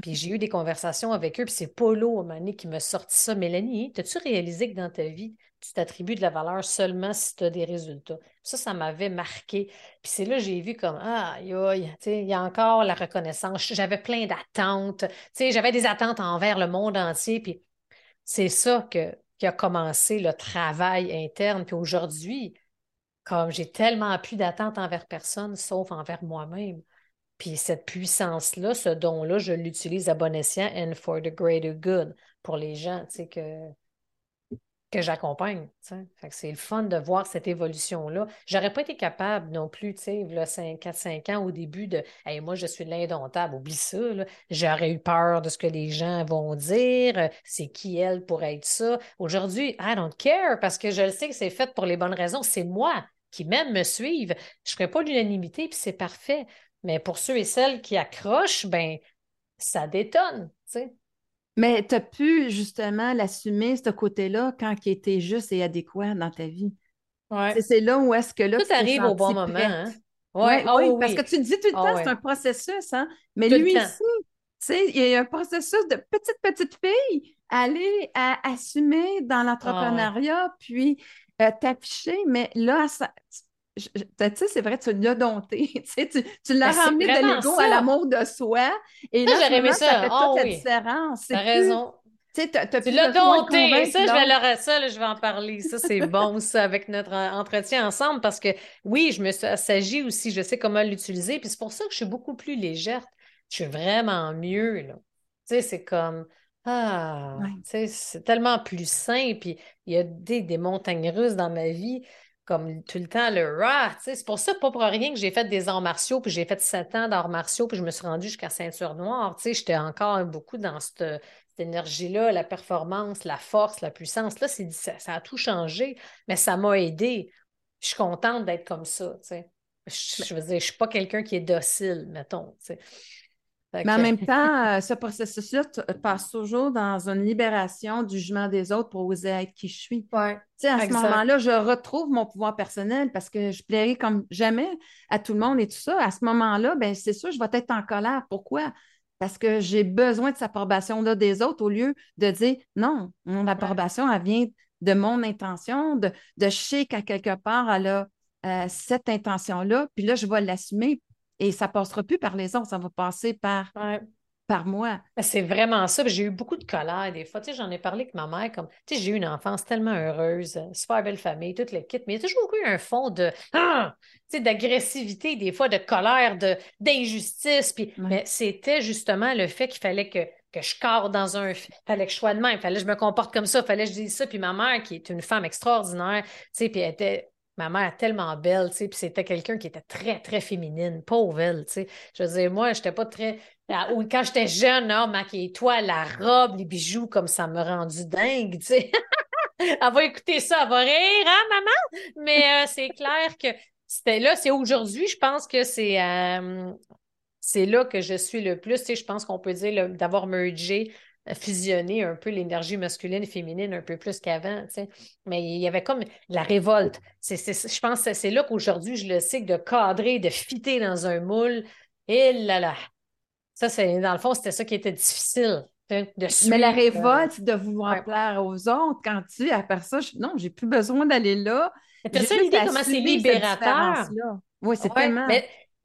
Puis j'ai eu des conversations avec eux, puis c'est Polo, à qui m'a sorti ça. Mélanie, as-tu réalisé que dans ta vie, tu t'attribues de la valeur seulement si tu as des résultats? Ça, ça m'avait marqué. Puis c'est là que j'ai vu comme, ah, il y a encore la reconnaissance. J'avais plein d'attentes. J'avais des attentes envers le monde entier. Puis c'est ça que, qui a commencé le travail interne. Puis aujourd'hui, comme j'ai tellement plus d'attentes envers personne, sauf envers moi-même. Puis cette puissance-là, ce don-là, je l'utilise à bon escient and for the greater good pour les gens que, que j'accompagne. C'est le fun de voir cette évolution-là. J'aurais pas été capable non plus, tu sais, 4-5 ans au début de hey, moi, je suis l'indomptable, oublie ça. J'aurais eu peur de ce que les gens vont dire. C'est qui elle pour être ça? Aujourd'hui, I don't care parce que je le sais que c'est fait pour les bonnes raisons. C'est moi qui même me suivent. Je ne ferai pas l'unanimité, puis c'est parfait. Mais pour ceux et celles qui accrochent, ben ça détonne, tu sais. Mais tu as pu justement l'assumer, ce côté-là, quand il était juste et adéquat dans ta vie. C'est là où est-ce que là, Tout arrive au bon moment. Hein? Ouais. Ah oui, parce que tu dis tout le temps, c'est un processus, hein? Mais lui ici, tu sais, il y a un processus de petite, petite fille, aller à assumer dans l'entrepreneuriat, puis euh, t'afficher, mais là, ça, tu sais, c'est vrai, tu l'as dompté. tu, tu l'as ben, ramené de l'ego à l'amour de soi. Et là, j'aurais aimé ça. fait toute oh, la différence. T'as raison. Tu l'as dompté. Ça, je vais, leur... ça je vais en parler. Ça, c'est bon, ça, avec notre entretien ensemble, parce que oui, je me suis aussi, je sais comment l'utiliser. Puis c'est pour ça que je suis beaucoup plus légère. Je suis vraiment mieux, là. Tu sais, c'est comme. Ah, c'est tellement plus simple. Puis il y a des, des montagnes russes dans ma vie comme tout le temps le rah. C'est pour ça, pas pour rien que j'ai fait des arts martiaux, puis j'ai fait sept ans d'arts martiaux, puis je me suis rendue jusqu'à ceinture noire. J'étais encore beaucoup dans cette, énergie-là, la performance, la force, la puissance. Là, ça, ça a tout changé, mais ça m'a aidé. Je suis contente d'être comme ça. Je, je veux dire, je ne suis pas quelqu'un qui est docile, mettons. Mais en même temps, euh, ce processus-là passe toujours dans une libération du jugement des autres pour oser être qui je suis. Ouais, à ce moment-là, je retrouve mon pouvoir personnel parce que je plairai comme jamais à tout le monde et tout ça. À ce moment-là, ben, c'est sûr, je vais être en colère. Pourquoi? Parce que j'ai besoin de cette approbation-là des autres au lieu de dire non, mon approbation, elle vient de mon intention, de, de je sais qu'à quelque part, elle a euh, cette intention-là, puis là, je vais l'assumer et ça ne passera plus par les autres, ça va passer par, par moi. C'est vraiment ça. J'ai eu beaucoup de colère des fois. Tu sais, j'en ai parlé avec ma mère, comme, tu sais, j'ai eu une enfance tellement heureuse, super belle famille, toute l'équipe, mais il y a toujours eu un fond de, ah! tu sais, d'agressivité, des fois, de colère, de, d'injustice. Puis, Mais c'était justement le fait qu'il fallait que que je carre dans un. fallait que je sois de même, fallait que je me comporte comme ça, fallait que je dise ça. Puis ma mère, qui est une femme extraordinaire, tu sais, puis elle était ma mère tellement belle, tu sais, puis c'était quelqu'un qui était très, très féminine, pauvre elle, tu sais. Je veux dire, moi, j'étais pas très... Ou quand j'étais jeune, hein, maquille-toi, la robe, les bijoux, comme ça me rendu dingue, tu sais. elle va écouter ça, elle va rire, hein, maman? Mais euh, c'est clair que c'était là, c'est aujourd'hui, je pense que c'est... Euh, c'est là que je suis le plus, tu sais, je pense qu'on peut dire d'avoir mergé fusionner un peu l'énergie masculine et féminine un peu plus qu'avant. Mais il y avait comme la révolte. je pense que c'est là qu'aujourd'hui, je le sais, de cadrer, de fitter dans un moule, et là là. Ça, c'est dans le fond, c'était ça qui était difficile. De Mais la révolte de vouloir plaire aux autres, quand tu, après ça, non, j'ai plus besoin d'aller là. Tu ça l'idée comment c'est libérateur? Oui, c'est tellement.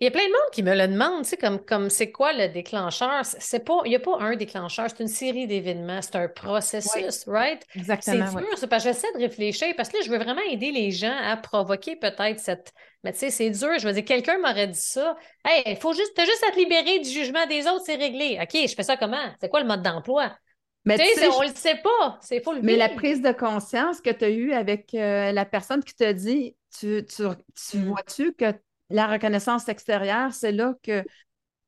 Il y a plein de monde qui me le demande, tu sais, comme, comme c'est quoi le déclencheur? C'est pas, il n'y a pas un déclencheur, c'est une série d'événements, c'est un processus, right? Exactement. C'est dur, c'est parce que j'essaie de réfléchir, parce que là, je veux vraiment aider les gens à provoquer peut-être cette. Mais tu sais, c'est dur. Je veux dire, quelqu'un m'aurait dit ça. Hey, il faut juste, t'as juste à te libérer du jugement des autres, c'est réglé. OK, je fais ça comment? C'est quoi le mode d'emploi? Mais tu sais, on ne le sait pas. C'est faut le Mais la prise de conscience que tu as eue avec euh, la personne qui t'a dit, tu, tu, tu mm. vois-tu que la reconnaissance extérieure, c'est là que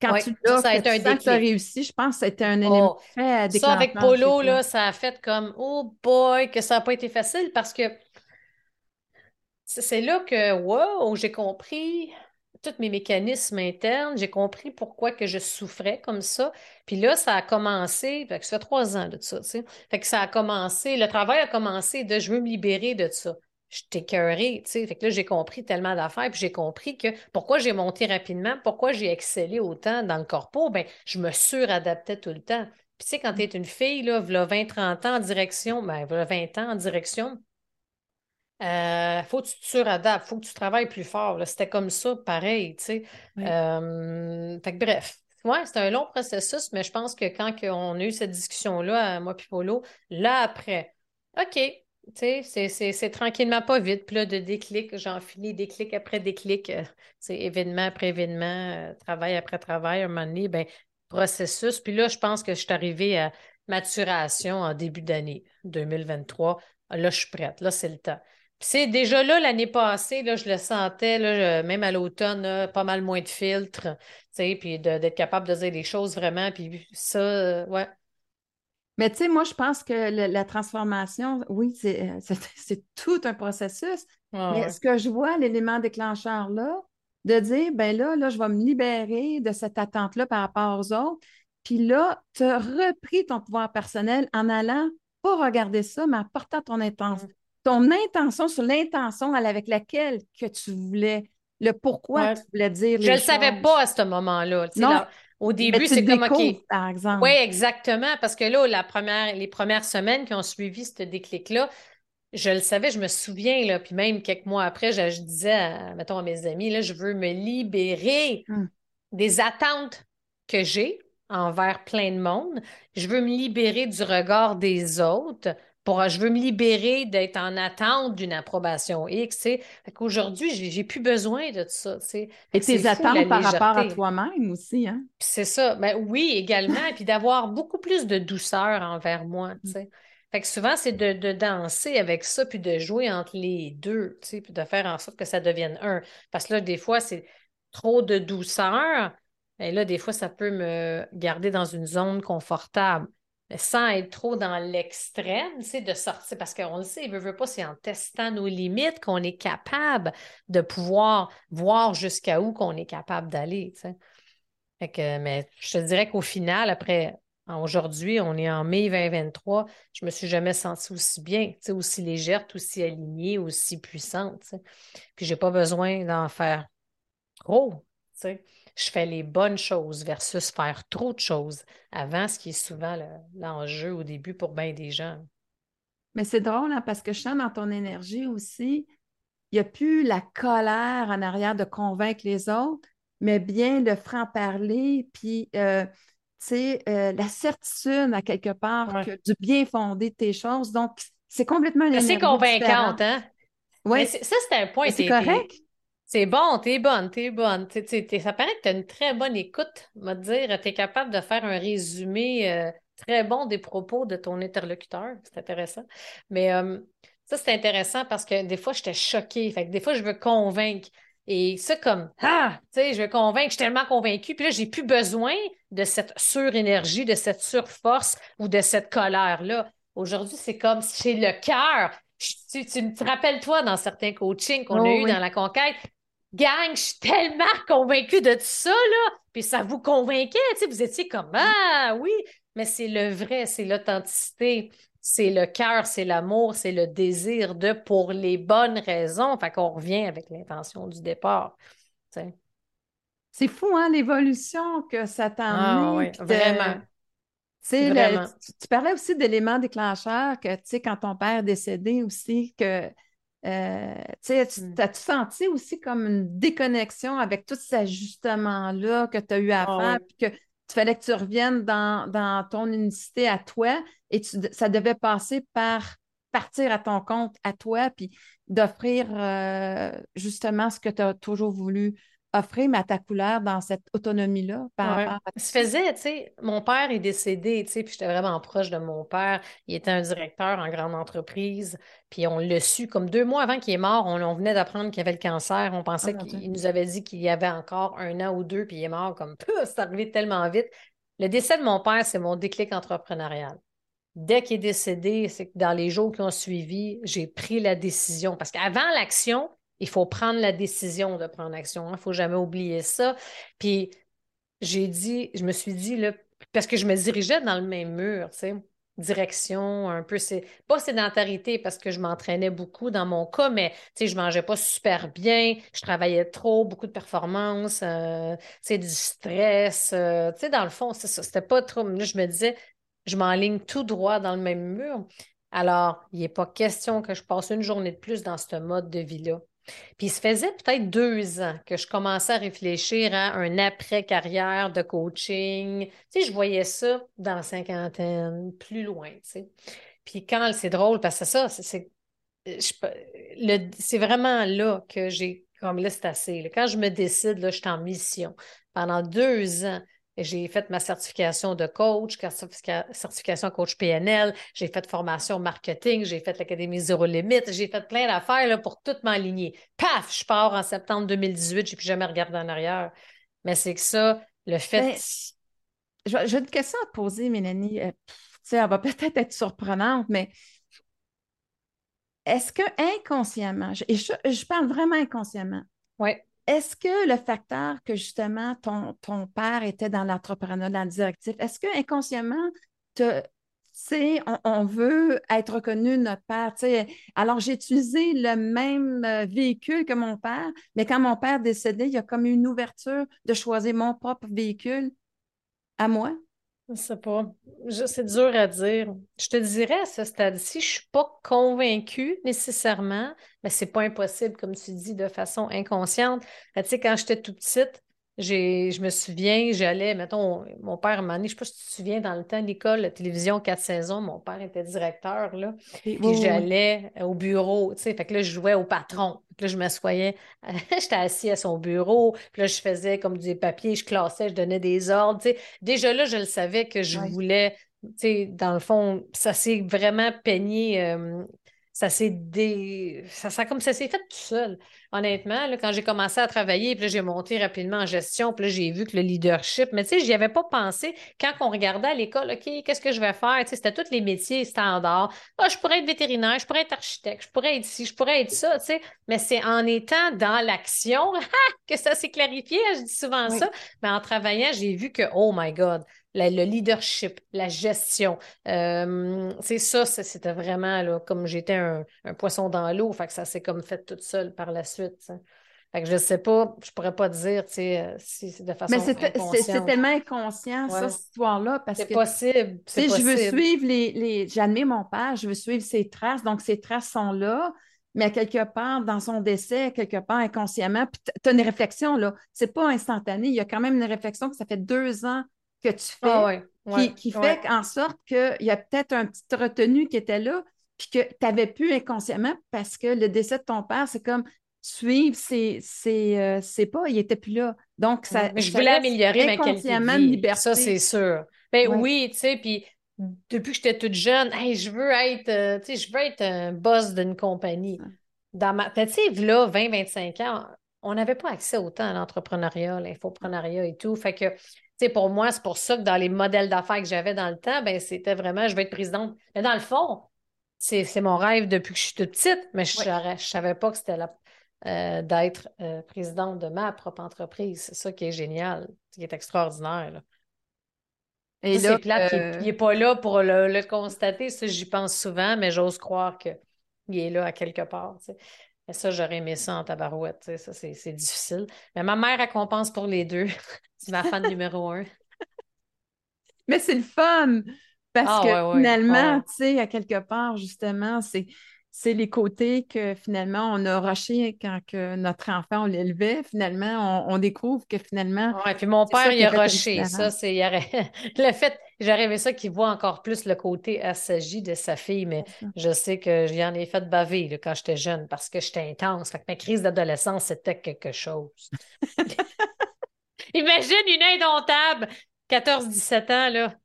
quand tu l'as, ça, que tu as réussi, je pense que c'était un élément oh, très Ça, avec Polo, là, ça a fait comme « Oh boy! » que ça n'a pas été facile parce que c'est là que, wow, j'ai compris tous mes mécanismes internes, j'ai compris pourquoi que je souffrais comme ça. Puis là, ça a commencé, fait que ça fait trois ans de ça, tu sais. Fait que ça a commencé, le travail a commencé de je veux me libérer de ça je t'écœurais, tu sais. Fait que là, j'ai compris tellement d'affaires, puis j'ai compris que pourquoi j'ai monté rapidement, pourquoi j'ai excellé autant dans le corpo, ben je me suradaptais tout le temps. Puis tu sais, quand tu es une fille, là, 20-30 ans en direction, ben 20 ans en direction, euh, faut que tu te suradaptes, faut que tu travailles plus fort. C'était comme ça, pareil, tu sais. Euh, fait que bref, ouais, c'est un long processus, mais je pense que quand on a eu cette discussion-là, moi puis Polo, là après, OK, c'est tranquillement pas vite. Puis là, de déclic, j'en finis déclic après déclic, c'est euh, événement après événement, euh, travail après travail, un moment donné, ben, processus. Puis là, je pense que je suis arrivée à maturation en début d'année 2023. Là, je suis prête. Là, c'est le temps. C'est déjà là, l'année passée, là, je le sentais, là, même à l'automne, pas mal moins de filtres, puis d'être capable de dire les choses vraiment. Puis ça, euh, ouais, mais tu sais, moi, je pense que la transformation, oui, c'est euh, tout un processus. Ah mais ce que je vois, l'élément déclencheur là, de dire, ben là, là, je vais me libérer de cette attente-là par rapport aux autres. Puis là, tu as repris ton pouvoir personnel en allant pas regarder ça, mais en portant ton, intention, ton intention sur l'intention avec laquelle que tu voulais, le pourquoi tu voulais dire Je ne le savais pas à ce moment-là. Non. Au début, c'est comme OK. Par exemple. Oui, exactement. Parce que là, la première, les premières semaines qui ont suivi ce déclic-là, je le savais, je me souviens, là, puis même quelques mois après, je, disais, à, mettons, à mes amis, là, je veux me libérer hum. des attentes que j'ai envers plein de monde. Je veux me libérer du regard des autres. Pour, je veux me libérer d'être en attente d'une approbation X. Fait qu'aujourd'hui, j'ai, plus besoin de ça. Et tes attentes par rapport à toi-même aussi. Hein? c'est ça. Ben, oui, également. puis d'avoir beaucoup plus de douceur envers moi. Fait que souvent, c'est de, danser avec ça, puis de jouer entre les deux, puis de faire en sorte que ça devienne un. Parce que là, des fois, c'est trop de douceur, et là, des fois, ça peut me garder dans une zone confortable. Mais sans être trop dans l'extrême, c'est de sortir, parce qu'on le sait, veut, veut pas, c'est en testant nos limites qu'on est capable de pouvoir voir jusqu'à où qu'on est capable d'aller. Fait que, mais je te dirais qu'au final, après, aujourd'hui, on est en mai 2023, je me suis jamais sentie aussi bien, aussi légère, aussi alignée, aussi puissante. Puis j'ai pas besoin d'en faire trop. sais je fais les bonnes choses versus faire trop de choses avant, ce qui est souvent l'enjeu au début pour bien des gens. Mais c'est drôle hein, parce que je sens dans ton énergie aussi, il n'y a plus la colère en arrière de convaincre les autres, mais bien le franc-parler, puis euh, euh, la certitude à quelque part que du bien fondé de tes choses. Donc, c'est complètement C'est convaincante, hein? Oui. Ça, c'est un point. C'est correct. C'est bon, t'es bonne, t'es bonne. ça paraît que tu as une très bonne écoute, me dire. Tu es capable de faire un résumé euh, très bon des propos de ton interlocuteur. C'est intéressant. Mais euh, ça, c'est intéressant parce que des fois, j'étais choquée. Fait que des fois, je veux convaincre. Et ça, comme, ah, tu sais, je veux convaincre, je suis tellement convaincue. Puis là, j'ai plus besoin de cette surénergie, de cette surforce ou de cette colère-là. Aujourd'hui, c'est comme si j'ai le cœur. Tu, te rappelles-toi dans certains coachings qu'on a eu dans la conquête, gang, je suis tellement convaincue de tout ça, là. Puis ça vous convainquait, tu sais, vous étiez comme, ah oui, mais c'est le vrai, c'est l'authenticité, c'est le cœur, c'est l'amour, c'est le désir de pour les bonnes raisons. Fait qu'on revient avec l'intention du départ. C'est fou, hein, l'évolution que ça t'a ah, oui, vraiment. tu, parlais aussi d'éléments déclencheurs que, tu sais, quand ton père est décédé aussi, que euh, tu mm. as-tu senti aussi comme une déconnexion avec tout cet ajustement-là que tu as eu à ah faire, puis que tu fallait que tu reviennes dans, ton unicité à toi et ça devait passer par partir à ton compte à toi, puis d'offrir euh, justement ce que tu as toujours voulu offrir, à ta couleur dans cette autonomie-là par Se faisait, tu sais, mon père est décédé, tu sais, puis j'étais vraiment proche de mon père. Il était un directeur en grande entreprise, puis on l'a su comme deux mois avant qu'il est mort. On, venait d'apprendre qu'il avait le cancer. On pensait ah, qu'il nous avait dit qu'il y avait encore un an ou deux, puis il est mort comme, c'est arrivé tellement vite. Le décès de mon père, c'est mon déclic entrepreneurial. Dès qu'il est décédé, c'est que dans les jours qui ont suivi, j'ai pris la décision. Parce qu'avant l'action, il faut prendre la décision de prendre action. Il ne faut jamais oublier ça. Puis j'ai dit, je me suis dit, parce que je me dirigeais dans le même mur, tu direction, un peu, c'est pas sédentarité parce que je m'entraînais beaucoup dans mon cas, mais tu sais, je mangeais pas super bien, je travaillais trop, beaucoup de performances, euh, du stress, euh, tu sais, dans le fond, c'est ça, c'était pas trop, là, je me disais, je m'enligne tout droit dans le même mur. Alors, il n'est pas question que je passe une journée de plus dans ce mode de vie-là. Puis, il se faisait peut-être deux ans que je commençais à réfléchir à un après-carrière de coaching. Tu sais, je voyais ça dans la cinquantaine, plus loin, tu sais. Puis, quand c'est drôle, parce que ça, c'est vraiment là que j'ai comme là, c'est assez. Quand je me décide, là, je suis en mission. Pendant deux ans, j'ai fait ma certification de coach, certification coach PNL, j'ai fait formation marketing, j'ai fait l'Académie Zéro Limite, j'ai fait plein d'affaires pour tout m'aligner. Paf, je pars en septembre 2018, je n'ai plus jamais regardé en arrière. Mais c'est que ça, le fait. Ben, j'ai une question à te poser, Mélanie. Euh, sais, elle va peut-être être surprenante, mais est-ce que inconsciemment, et je, je parle vraiment inconsciemment, ouais. Est-ce que le facteur que justement ton, ton père était dans l'entrepreneuriat, dans le directif, est-ce que inconsciemment, tu sais, on, veut être reconnu notre père? Alors, j'ai utilisé le même euh, véhicule que mon père, mais quand mon père décédait, il y a comme une ouverture de choisir mon propre véhicule à moi. Je sais pas. C'est dur à dire. Je te dirais à ce stade-ci, je suis pas convaincue nécessairement, mais c'est pas impossible, comme tu dis, de façon inconsciente. Tu sais, quand j'étais toute petite, je me souviens, j'allais, mettons, mon père m'a je ne sais pas si tu te souviens, dans le temps l'école, la télévision quatre saisons, mon père était directeur, là. Puis j'allais au bureau, tu sais, fait que là, je jouais au patron. Puis là, je m'assoyais, j'étais assis à son bureau, puis là, je faisais comme des papiers, je classais, je donnais des ordres, tu sais. Déjà là, je le savais que je voulais, tu sais, dans le fond, ça s'est vraiment peigné euh, ça s'est dé... ça, ça, comme ça s'est fait tout seul. Honnêtement, là, quand j'ai commencé à travailler, puis j'ai monté rapidement en gestion, puis là, j'ai vu que le leadership, mais tu sais, j'y avais pas pensé quand on regardait à l'école, OK, qu'est-ce que je vais faire? Tu sais, c'était tous les métiers standards. Ah, je pourrais être vétérinaire, je pourrais être architecte, je pourrais être ici, je pourrais être ça, tu sais. Mais c'est en étant dans l'action que ça s'est clarifié. Je dis souvent ça. Mais en travaillant, j'ai vu que, oh my God, le leadership, la gestion. Euh, c'est ça, c'était vraiment là, comme j'étais un, poisson dans l'eau, fait que ça s'est comme fait toute seule par la suite. Fait que je sais pas, je pourrais pas dire euh, si c'est de façon Mais c'est tellement inconscient, ça, cette histoire-là. C'est possible. C'est Je veux suivre les. les J'admets mon père, je veux suivre ses traces. Donc, ces traces sont là mais à quelque part, dans son décès, quelque part inconsciemment, puis tu as une réflexion, là. C'est pas instantané. Il y a quand même une réflexion que ça fait deux ans que tu fais ah qui, fait en sorte qu'il y a peut-être un petit retenu qui était là, puis que tu avais pu inconsciemment parce que le décès de ton père, c'est comme suivre, c'est euh, pas, il n'était plus là. Donc, ça. Mais je voulais améliorer ma qualité de Liberté. Ça, c'est sûr. Ben oui, tu sais, puis depuis que j'étais toute jeune, hey, je veux être, euh, tu sais, je veux être un boss d'une compagnie. Dans ma... Tu sais, là, 20-25 ans, on n'avait pas accès autant à l'entrepreneuriat, l'infoprenariat et tout. Fait que pour moi, c'est pour ça que dans les modèles d'affaires que j'avais dans le temps, ben, c'était vraiment, je vais être présidente. Mais dans le fond, c'est mon rêve depuis que je suis toute petite, mais je ne savais pas que c'était euh, d'être euh, présidente de ma propre entreprise. C'est ça qui est génial, qui est extraordinaire. Et là, c'est plate, il n'est pas là pour le, constater. Ça, j'y pense souvent, mais j'ose croire qu'il est là à quelque part. Mais ça, j'aurais aimé ça en tabarouette. Ça, c'est difficile. Mais ma mère, elle compense pour les deux. c'est ma fan numéro un. Mais c'est le fun! Parce ah, que finalement, tu sais, à quelque part, justement, c'est c'est les côtés que finalement on a rushé quand que notre enfant, on l'élevait. Finalement, on, découvre que finalement. Oui, puis mon père, il a rushé. Ça, c'est. le fait, j'aurais ça qu'il voit encore plus le côté assagi de sa fille, mais je sais que j'y en ai fait baver quand j'étais jeune parce que j'étais intense. Fait que ma crise d'adolescence, c'était quelque chose. Imagine une indomptable, 14-17 ans, là.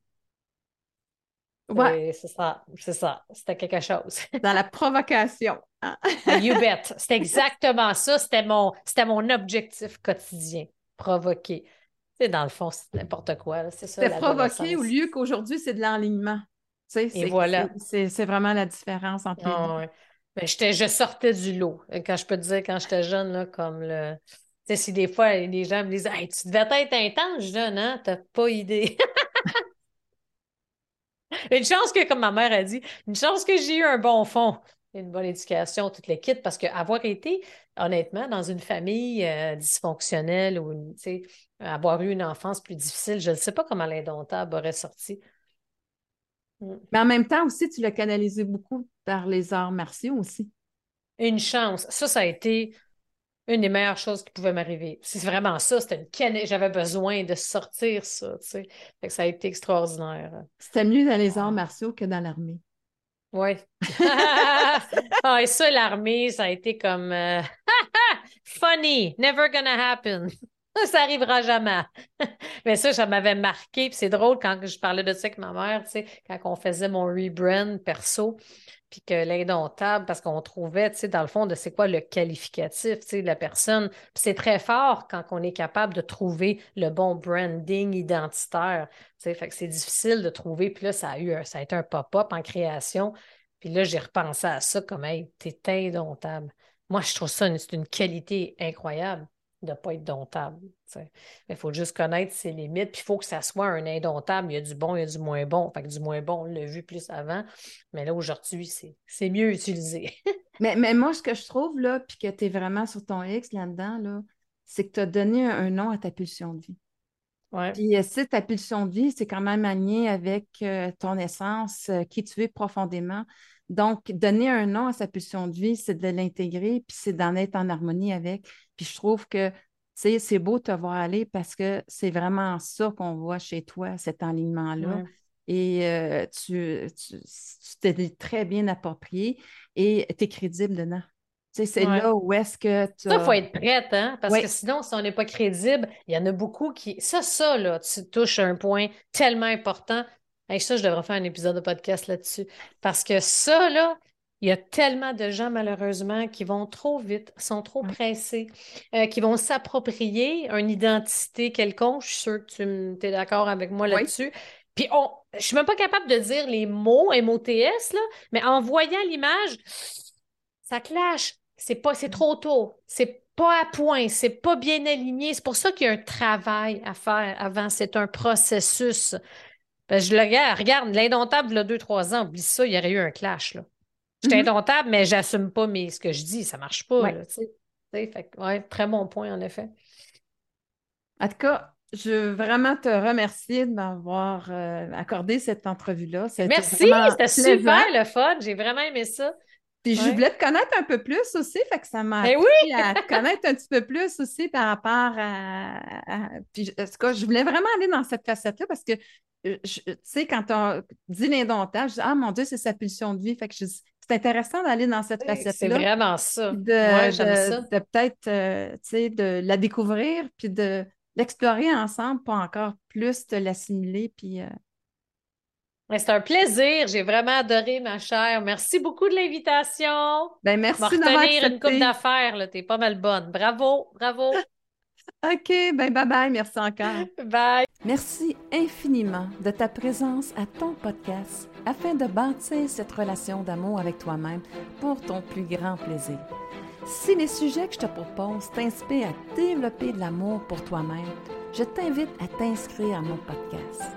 Ouais. C'est ça, c'est ça. C'était quelque chose. Dans la provocation. Hein? Ah, you bet. C'était exactement ça. C'était mon, c'était mon objectif quotidien. Provoquer. C'est dans le fond, c'est n'importe quoi. C'est ça. C'était provoquer au lieu qu'aujourd'hui, c'est de l'enlignement. Et voilà. C'est vraiment la différence entre les ah, deux. Mais je sortais du lot. Quand je peux te dire, quand j'étais jeune, là, comme le. Tu sais, si des fois, les gens me disent hey, Tu devais être intense jeune, hein? T'as pas idée. Une chance que, comme ma mère a dit, une chance que j'ai eu un bon fond, une bonne éducation, toute l'équipe, parce qu'avoir été, honnêtement, dans une famille euh, dysfonctionnelle ou avoir eu une enfance plus difficile, je ne sais pas comment l'indomptable aurait sorti. Mm. Mais en même temps aussi, tu l'as canalisé beaucoup par les arts martiaux aussi. Une chance. Ça, ça a été une des meilleures choses qui pouvait m'arriver. C'est vraiment ça, c'était une J'avais besoin de sortir ça, tu sais. ça a été extraordinaire. C'était mieux dans les arts martiaux que dans l'armée. Oui. ah, et ça, l'armée, ça a été comme euh, funny, never gonna happen. ça arrivera jamais. Mais ça, ça m'avait marqué. Puis c'est drôle quand je parlais de ça avec ma mère, tu sais, quand on faisait mon rebrand perso puis que l'indomptable, parce qu'on trouvait, tu sais, dans le fond, de c'est quoi le qualificatif, tu sais, de la personne. Puis c'est très fort quand on est capable de trouver le bon branding identitaire, tu sais, fait que c'est difficile de trouver. Puis là, ça a eu, ça a été un pop-up en création. Puis là, j'ai repensé à ça comme, hey, t'es indomptable. Moi, je trouve ça, une qualité incroyable. De ne pas être domptable. Il faut juste connaître ses limites, puis il faut que ça soit un indomptable. Il y a du bon, il y a du moins bon. Fait que du moins bon, on l'a vu plus avant, mais là, aujourd'hui, c'est mieux utilisé. mais, mais moi, ce que je trouve, là, puis que tu es vraiment sur ton X là-dedans, là, c'est que tu as donné un nom à ta pulsion de vie. Ouais. Puis euh, si ta pulsion de vie, c'est quand même aligné avec euh, ton essence, euh, qui tu es profondément. Donc, donner un nom à sa pulsion de vie, c'est de l'intégrer, puis c'est d'en être en harmonie avec. Puis je trouve que c'est beau de te voir aller parce que c'est vraiment ça qu'on voit chez toi, cet alignement-là. Et tu t'es très bien approprié et tu es crédible dedans. c'est là où est-ce que tu. Ça, il faut être prête, hein? Parce que sinon, si on n'est pas crédible, il y en a beaucoup qui. Ça, ça, là, tu touches un point tellement important. Ça, je devrais faire un épisode de podcast là-dessus. Parce que ça, là, il y a tellement de gens, malheureusement, qui vont trop vite, sont trop pressés, euh, qui vont s'approprier une identité quelconque. Je suis sûre que tu es d'accord avec moi là-dessus. Puis on, je suis même pas capable de dire les mots MOTS, là, mais en voyant l'image, ça clash. C'est pas, c'est trop tôt. C'est pas à point. C'est pas bien aligné. C'est pour ça qu'il y a un travail à faire avant. C'est un processus. Ben, je le regarde, regarde, l'indomptable, a deux, trois ans, oublie ça, il y aurait eu un clash. Là. Je suis mm-hmm. indomptable, mais j'assume pas ce que je dis. Ça marche pas. Ouais. très bon point, en effet. En tout cas, je veux vraiment te remercier de m'avoir euh, accordé cette entrevue-là. Merci, c'était super le fun. J'ai vraiment aimé ça. Puis je voulais te connaître un peu plus aussi, fait que ça m'a ben appris à te connaître un petit peu plus aussi par rapport à. Puis, en tout cas, je voulais vraiment aller dans cette facette-là parce que, euh, tu sais, quand on dit l'indomptable, je dis Ah mon Dieu, c'est sa pulsion de vie. Fait que je, c'est intéressant d'aller dans cette facette-là. C'est vraiment ça. De, de, peut-être, euh, tu sais, de la découvrir, puis de l'explorer ensemble pour encore plus te l'assimiler, puis... Euh, c'est un plaisir. J'ai vraiment adoré, ma chère. Merci beaucoup de l'invitation. Ben, merci d'avoir accepté. une coupe d'affaires. Tu es pas mal bonne. Bravo, bravo. OK, ben bye bye. Merci encore. Bye. Merci infiniment de ta présence à ton podcast afin de bâtir cette relation d'amour avec toi-même pour ton plus grand plaisir. Si les sujets que je te propose t'inspirent à développer de l'amour pour toi-même, je t'invite à t'inscrire à mon podcast.